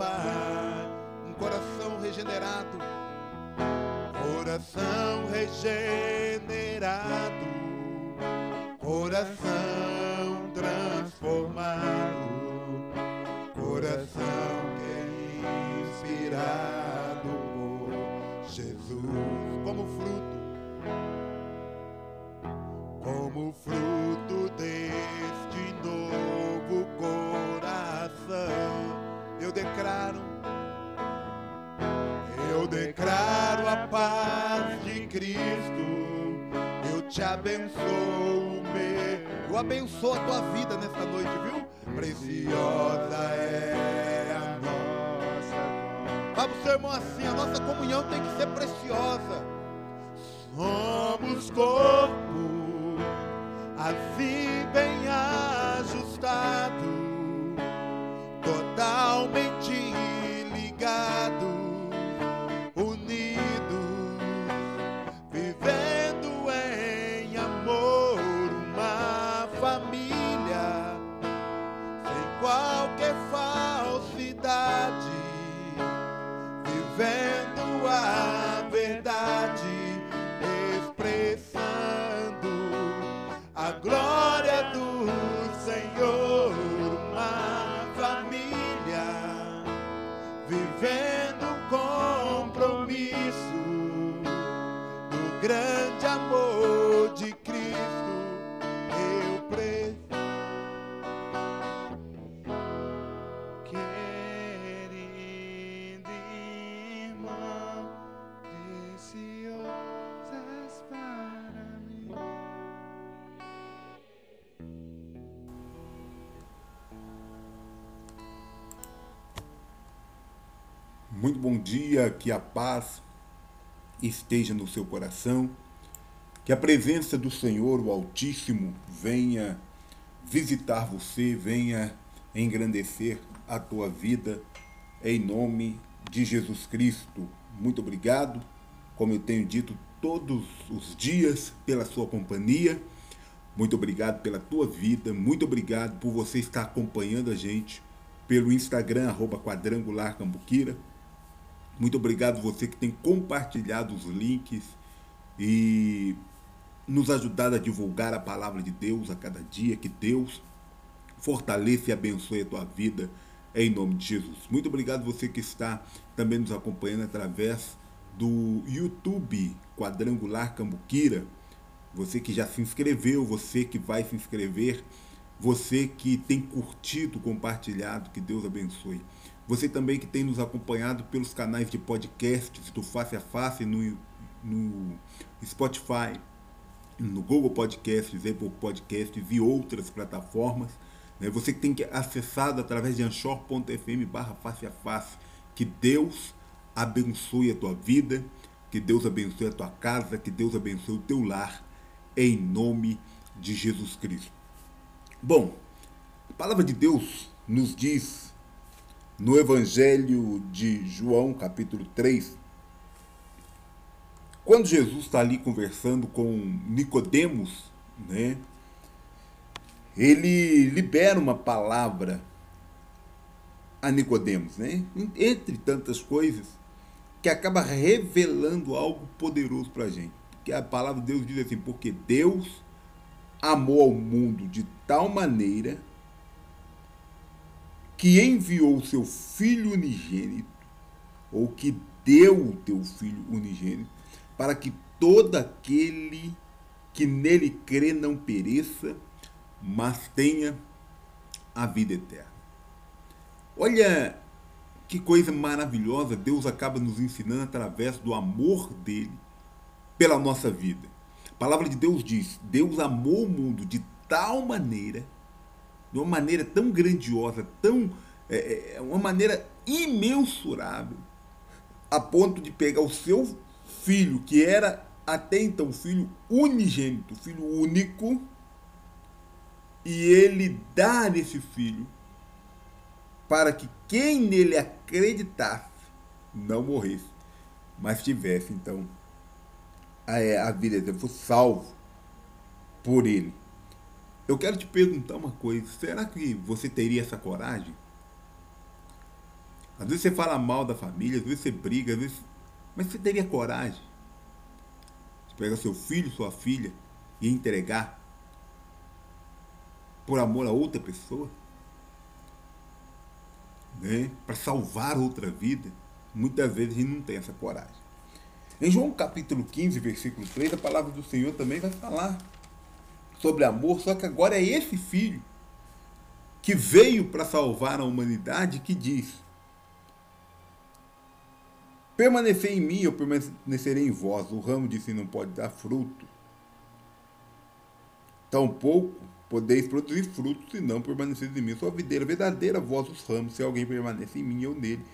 Pai. Um coração regenerado, coração regenerado, coração transformado, coração que é inspirado por Jesus declaro a paz de Cristo. Eu te abençoo, meu. Eu abençoo a tua vida nessa noite, viu? Preciosa é a nossa. Fala pro seu irmão assim: a nossa comunhão tem que ser preciosa. Somos corpo, assim bem ajustado Muito bom dia, que a paz esteja no seu coração, que a presença do Senhor, o Altíssimo, venha visitar você, venha engrandecer a tua vida, em nome de Jesus Cristo. Muito obrigado, como eu tenho dito todos os dias, pela sua companhia. Muito obrigado pela tua vida, muito obrigado por você estar acompanhando a gente pelo Instagram, arroba quadrangular cambuquira. Muito obrigado você que tem compartilhado os links e nos ajudado a divulgar a palavra de Deus a cada dia. Que Deus fortaleça e abençoe a tua vida em nome de Jesus. Muito obrigado você que está também nos acompanhando através do YouTube Quadrangular Cambuquira. Você que já se inscreveu, você que vai se inscrever, você que tem curtido, compartilhado, que Deus abençoe. Você também que tem nos acompanhado pelos canais de podcasts do Face a Face no, no Spotify, no Google Podcasts, Apple Podcasts e outras plataformas. Né? Você que tem que acessado através de anchor.fm barra face a face. Que Deus abençoe a tua vida, que Deus abençoe a tua casa, que Deus abençoe o teu lar, em nome de Jesus Cristo. Bom, a palavra de Deus nos diz no Evangelho de João, capítulo 3, quando Jesus está ali conversando com Nicodemos, né? Ele libera uma palavra a Nicodemos, né? Entre tantas coisas, que acaba revelando algo poderoso para a gente. Porque a palavra de Deus diz assim, porque Deus amou ao mundo de tal maneira que enviou o seu Filho unigênito, ou que deu o teu Filho unigênito, para que todo aquele que nele crê não pereça, mas tenha a vida eterna. Olha que coisa maravilhosa Deus acaba nos ensinando através do amor dele pela nossa vida. A palavra de Deus diz: Deus amou o mundo de tal maneira, de uma maneira tão grandiosa, tão é, uma maneira imensurável, a ponto de pegar o seu filho, que era até então filho unigênito, filho único, e ele dar esse filho para que quem nele acreditasse não morresse, mas tivesse então a, a vida fosse salvo por ele. Eu quero te perguntar uma coisa: será que você teria essa coragem? Às vezes você fala mal da família, às vezes você briga, às vezes. Mas você teria coragem de pegar seu filho, sua filha e entregar por amor a outra pessoa? Né? Para salvar outra vida? Muitas vezes a gente não tem essa coragem. Em João capítulo 15, versículo 3, a palavra do Senhor também vai falar sobre amor, só que agora é esse filho que veio para salvar a humanidade que diz: Permanecer em mim, eu permanecerei em vós. O ramo de si não pode dar fruto. Tampouco podeis produzir frutos se não permaneceres em mim. Sou a videira verdadeira, vós os ramos. Se alguém permanece em mim, eu nele,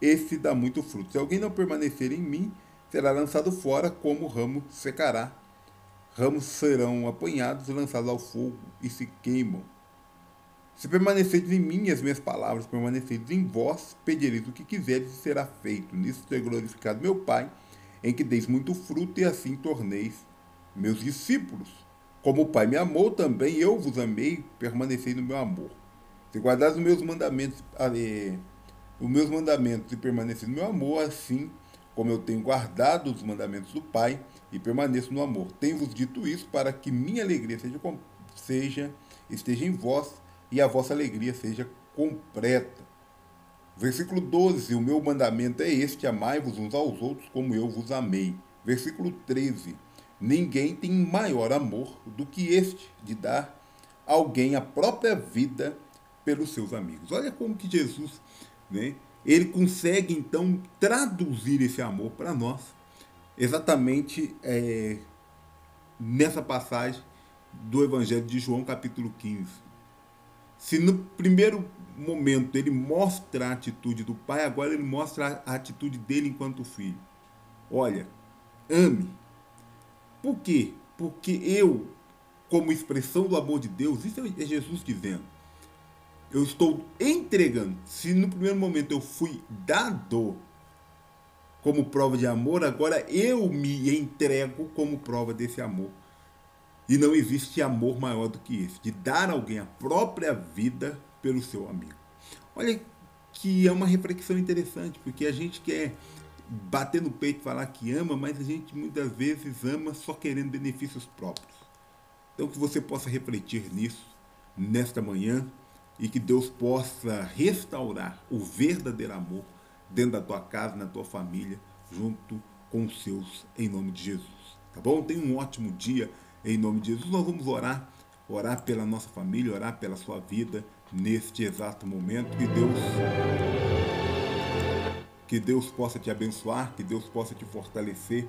esse dá muito fruto. Se alguém não permanecer em mim, será lançado fora, como o ramo secará. Ramos serão apanhados e lançados ao fogo e se queimam. Se permaneceres em mim e as minhas palavras permaneceres em vós, pedireis o que quiseres e será feito. Nisso será glorificado meu Pai, em que deis muito fruto e assim torneis meus discípulos. Como o Pai me amou, também eu vos amei, permanecei no meu amor. Se guardares os meus mandamentos, eh, os meus mandamentos e permaneceis no meu amor, assim como eu tenho guardado os mandamentos do Pai e permaneço no amor. Tenho-vos dito isso para que minha alegria seja, seja esteja em vós e a vossa alegria seja completa. Versículo 12: O meu mandamento é este: amai-vos uns aos outros como eu vos amei. Versículo 13: Ninguém tem maior amor do que este, de dar alguém a própria vida pelos seus amigos. Olha como que Jesus, né, ele consegue então traduzir esse amor para nós, exatamente é, nessa passagem do Evangelho de João, capítulo 15. Se no primeiro momento ele mostra a atitude do pai, agora ele mostra a atitude dele enquanto filho. Olha, ame. Por quê? Porque eu, como expressão do amor de Deus, isso é Jesus dizendo. Eu estou entregando. Se no primeiro momento eu fui dado como prova de amor, agora eu me entrego como prova desse amor. E não existe amor maior do que esse, de dar alguém a própria vida pelo seu amigo. Olha que é uma reflexão interessante, porque a gente quer bater no peito e falar que ama, mas a gente muitas vezes ama só querendo benefícios próprios. Então que você possa refletir nisso nesta manhã e que Deus possa restaurar o verdadeiro amor dentro da tua casa, na tua família, junto com os seus, em nome de Jesus. Tá bom? Tenha um ótimo dia. Em nome de Jesus, nós vamos orar, orar pela nossa família, orar pela sua vida neste exato momento. Que Deus que Deus possa te abençoar, que Deus possa te fortalecer,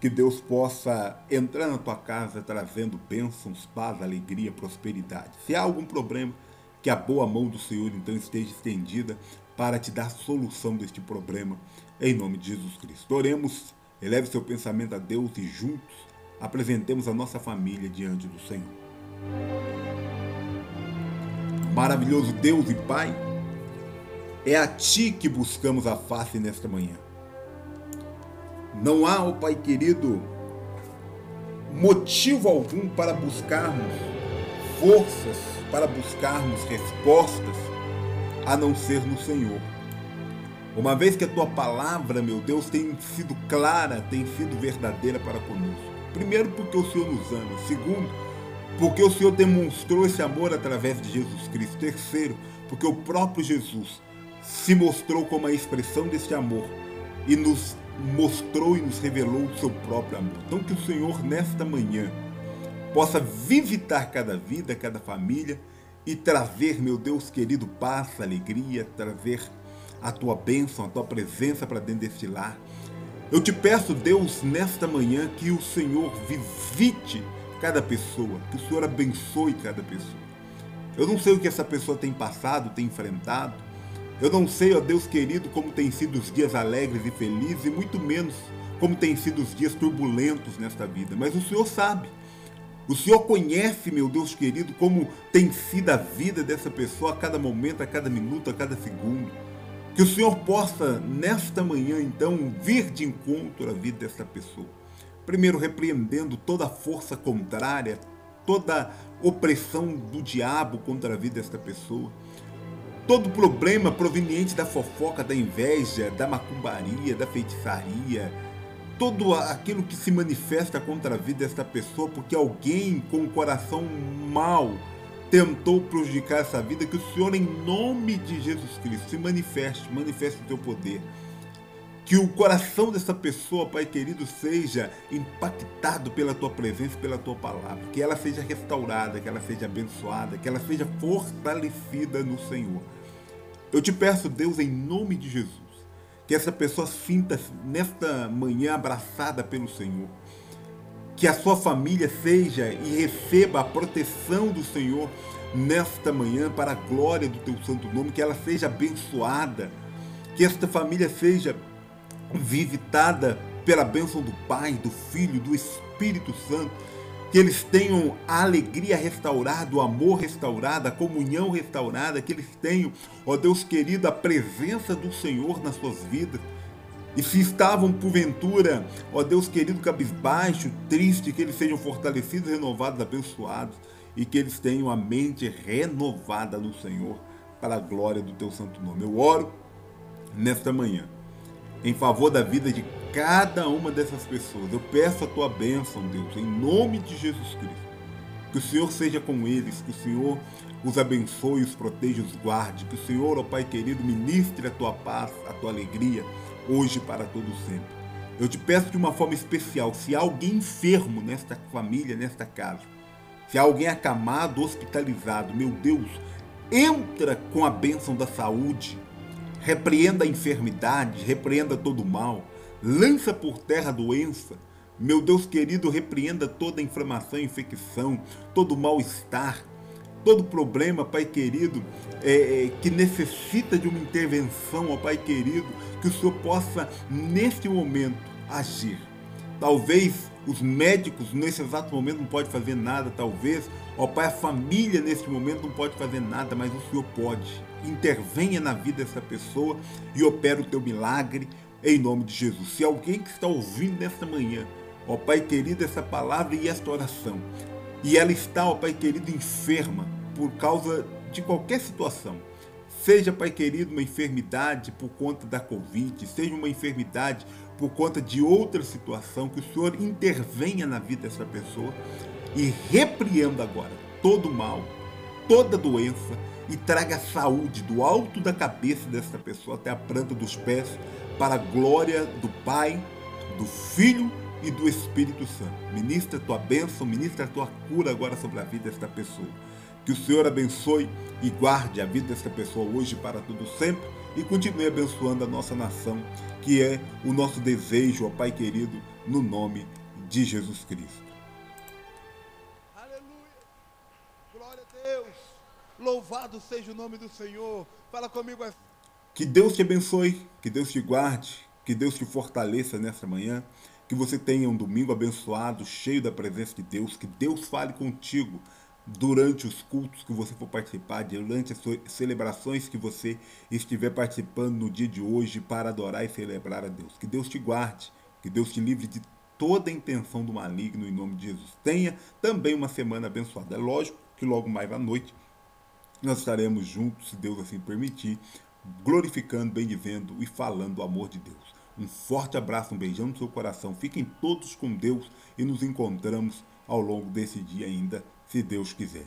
que Deus possa entrar na tua casa trazendo bênçãos, paz, alegria, prosperidade. Se há algum problema, que a boa mão do Senhor então esteja estendida para te dar solução deste problema, em nome de Jesus Cristo. Oremos, eleve seu pensamento a Deus e juntos apresentemos a nossa família diante do Senhor. Maravilhoso Deus e Pai, é a Ti que buscamos a face nesta manhã. Não há, ó oh Pai querido, motivo algum para buscarmos forças, para buscarmos respostas, a não ser no Senhor. Uma vez que a tua palavra, meu Deus, tem sido clara, tem sido verdadeira para conosco. Primeiro, porque o Senhor nos ama. Segundo, porque o Senhor demonstrou esse amor através de Jesus Cristo. Terceiro, porque o próprio Jesus se mostrou como a expressão desse amor e nos mostrou e nos revelou o seu próprio amor. Então, que o Senhor, nesta manhã, possa visitar cada vida, cada família e trazer, meu Deus querido, paz, alegria, trazer a tua bênção, a tua presença para dentro deste lar eu te peço, Deus, nesta manhã, que o Senhor visite cada pessoa, que o Senhor abençoe cada pessoa. Eu não sei o que essa pessoa tem passado, tem enfrentado. Eu não sei, ó Deus querido, como têm sido os dias alegres e felizes, e muito menos como têm sido os dias turbulentos nesta vida. Mas o Senhor sabe. O Senhor conhece, meu Deus querido, como tem sido a vida dessa pessoa a cada momento, a cada minuto, a cada segundo. Que o Senhor possa, nesta manhã, então, vir de encontro à vida dessa pessoa. Primeiro, repreendendo toda força contrária, toda opressão do diabo contra a vida desta pessoa. todo problema proveniente da fofoca, da inveja, da macumbaria, da feitiçaria, todo aquilo que se manifesta contra a vida desta pessoa porque alguém com o coração mau tentou prejudicar essa vida, que o Senhor, em nome de Jesus Cristo, se manifeste, manifeste o teu poder. Que o coração dessa pessoa, Pai querido, seja impactado pela tua presença pela tua palavra. Que ela seja restaurada, que ela seja abençoada, que ela seja fortalecida no Senhor. Eu te peço, Deus, em nome de Jesus, que essa pessoa sinta nesta manhã abraçada pelo Senhor. Que a sua família seja e receba a proteção do Senhor nesta manhã para a glória do teu santo nome, que ela seja abençoada, que esta família seja visitada pela bênção do Pai, do Filho, do Espírito Santo, que eles tenham a alegria restaurada, o amor restaurado, a comunhão restaurada, que eles tenham, ó Deus querido, a presença do Senhor nas suas vidas e se estavam, porventura, ó Deus querido, cabisbaixo, triste, que eles sejam fortalecidos, renovados, abençoados e que eles tenham a mente renovada no Senhor para a glória do teu santo nome. Eu oro nesta manhã em favor da vida de cada uma dessas pessoas. Eu peço a tua bênção, Deus, em nome de Jesus Cristo. Que o Senhor seja com eles, que o Senhor os abençoe, os proteja, os guarde. Que o Senhor, ó Pai querido, ministre a tua paz, a tua alegria hoje para todo sempre. Eu te peço de uma forma especial, se há alguém enfermo nesta família, nesta casa, se há alguém acamado, hospitalizado, meu Deus, entra com a bênção da saúde, repreenda a enfermidade, repreenda todo o mal, lança por terra a doença. Meu Deus querido, repreenda toda inflamação, infecção, todo mal-estar, todo problema, Pai querido, é, é, que necessita de uma intervenção, ó Pai querido, que o Senhor possa, neste momento, agir. Talvez os médicos, nesse exato momento, não podem fazer nada, talvez, ó Pai, a família, neste momento, não pode fazer nada, mas o Senhor pode. Intervenha na vida dessa pessoa e opera o teu milagre, em nome de Jesus. Se alguém que está ouvindo nesta manhã, ó Pai querido, essa palavra e esta oração, e ela está, ó Pai querido, enferma por causa de qualquer situação. Seja, Pai querido, uma enfermidade por conta da Covid, seja uma enfermidade por conta de outra situação, que o Senhor intervenha na vida dessa pessoa e repreenda agora todo mal, toda doença e traga saúde do alto da cabeça dessa pessoa até a planta dos pés, para a glória do Pai, do Filho e do Espírito Santo. Ministra a tua bênção, ministra a tua cura agora sobre a vida desta pessoa. Que o Senhor abençoe e guarde a vida desta pessoa hoje para tudo sempre e continue abençoando a nossa nação, que é o nosso desejo, ó Pai querido, no nome de Jesus Cristo. Louvado seja o nome do Senhor. Fala comigo. Que Deus te abençoe, que Deus te guarde, que Deus te fortaleça nessa manhã. Que você tenha um domingo abençoado, cheio da presença de Deus. Que Deus fale contigo durante os cultos que você for participar, durante as celebrações que você estiver participando no dia de hoje para adorar e celebrar a Deus. Que Deus te guarde, que Deus te livre de toda a intenção do maligno em nome de Jesus. Tenha também uma semana abençoada. É lógico que logo mais à noite nós estaremos juntos, se Deus assim permitir, glorificando, bendizendo e falando o amor de Deus. Um forte abraço, um beijão no seu coração. Fiquem todos com Deus e nos encontramos ao longo desse dia ainda, se Deus quiser.